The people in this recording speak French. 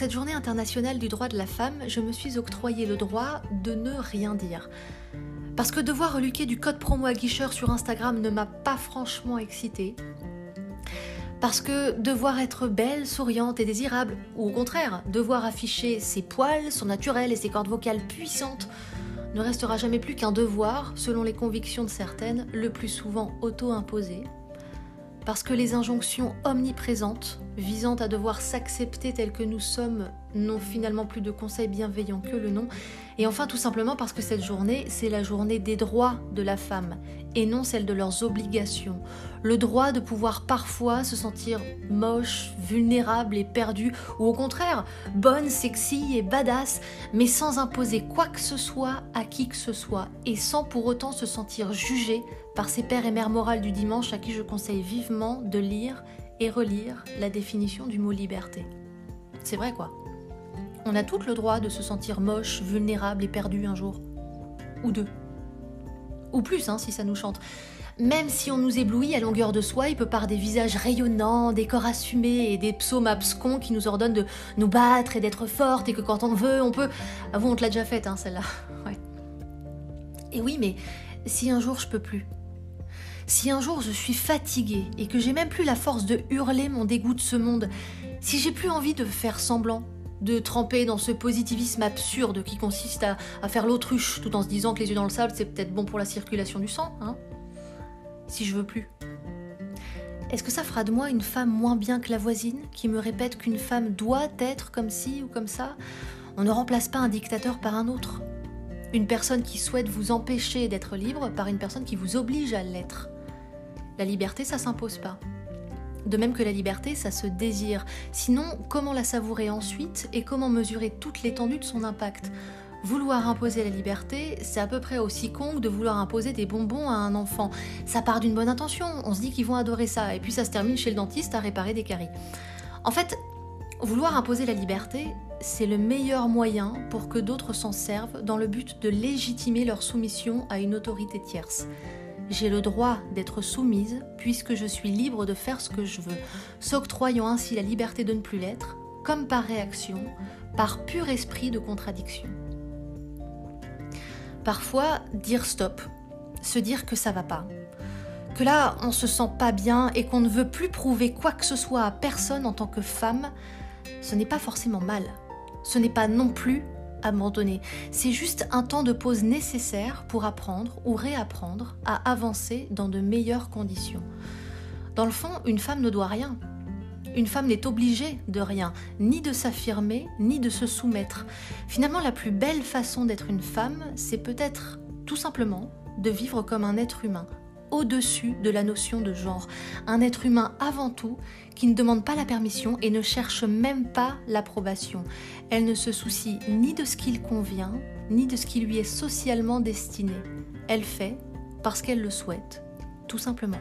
cette journée internationale du droit de la femme, je me suis octroyé le droit de ne rien dire. Parce que devoir reluquer du code promo à guicheur sur Instagram ne m'a pas franchement excitée. Parce que devoir être belle, souriante et désirable, ou au contraire, devoir afficher ses poils, son naturel et ses cordes vocales puissantes, ne restera jamais plus qu'un devoir, selon les convictions de certaines, le plus souvent auto-imposé. Parce que les injonctions omniprésentes, visant à devoir s'accepter tel que nous sommes, n'ont finalement plus de conseils bienveillants que le nom. Et enfin, tout simplement parce que cette journée, c'est la journée des droits de la femme et non celle de leurs obligations. Le droit de pouvoir parfois se sentir moche, vulnérable et perdue, ou au contraire, bonne, sexy et badass, mais sans imposer quoi que ce soit à qui que ce soit, et sans pour autant se sentir jugée par ses pères et mères morales du dimanche à qui je conseille vivement de lire et relire la définition du mot liberté. C'est vrai quoi. On a tout le droit de se sentir moche, vulnérable et perdu un jour. Ou deux. Ou plus, hein, si ça nous chante. Même si on nous éblouit à longueur de peut par des visages rayonnants, des corps assumés et des psaumes abscons qui nous ordonnent de nous battre et d'être fortes et que quand on veut, on peut. Ah bon, on te l'a déjà faite, hein, celle-là. Et oui, mais si un jour je peux plus, si un jour je suis fatiguée et que j'ai même plus la force de hurler mon dégoût de ce monde, si j'ai plus envie de faire semblant, de tremper dans ce positivisme absurde qui consiste à, faire l'autruche tout en se disant que les yeux dans le sable c'est peut-être bon pour la circulation du sang, hein Si je veux plus. Est-ce que ça fera de moi une femme moins bien que la voisine qui me répète qu'une femme doit être comme ci ou comme ça? On ne remplace pas un dictateur par un autre. Une personne qui souhaite vous empêcher d'être libre par une personne qui vous oblige à l'être. La liberté, ça s'impose pas. De même que la liberté, ça se désire. Sinon, comment la savourer ensuite et comment mesurer toute l'étendue de son impact? Vouloir imposer la liberté, c'est à peu près aussi con que de vouloir imposer des bonbons à un enfant. Ça part d'une bonne intention, on se dit qu'ils vont adorer ça, et puis ça se termine chez le dentiste à réparer des caries. En fait, vouloir imposer la liberté, c'est le meilleur moyen pour que d'autres s'en servent dans le but de légitimer leur soumission à une autorité tierce. J'ai le droit d'être soumise puisque je suis libre de faire ce que je veux, s'octroyant ainsi la liberté de ne plus l'être, comme par réaction, par pur esprit de contradiction. Parfois, dire stop, se dire que ça va pas, que là on se sent pas bien et qu'on ne veut plus prouver quoi que ce soit à personne en tant que femme, ce n'est pas forcément mal. Ce n'est pas non plus abandonner. C'est juste un temps de pause nécessaire pour apprendre ou réapprendre à avancer dans de meilleures conditions. Dans le fond, une femme ne doit rien. Une femme n'est obligée de rien, ni de s'affirmer, ni de se soumettre. Finalement, la plus belle façon d'être une femme, c'est peut-être tout simplement de vivre comme un être humain, au-dessus de la notion de genre. Un être humain avant tout qui ne demande pas la permission et ne cherche même pas l'approbation. Elle ne se soucie ni de ce qu'il convient, ni de ce qui lui est socialement destiné. Elle fait parce qu'elle le souhaite, tout simplement.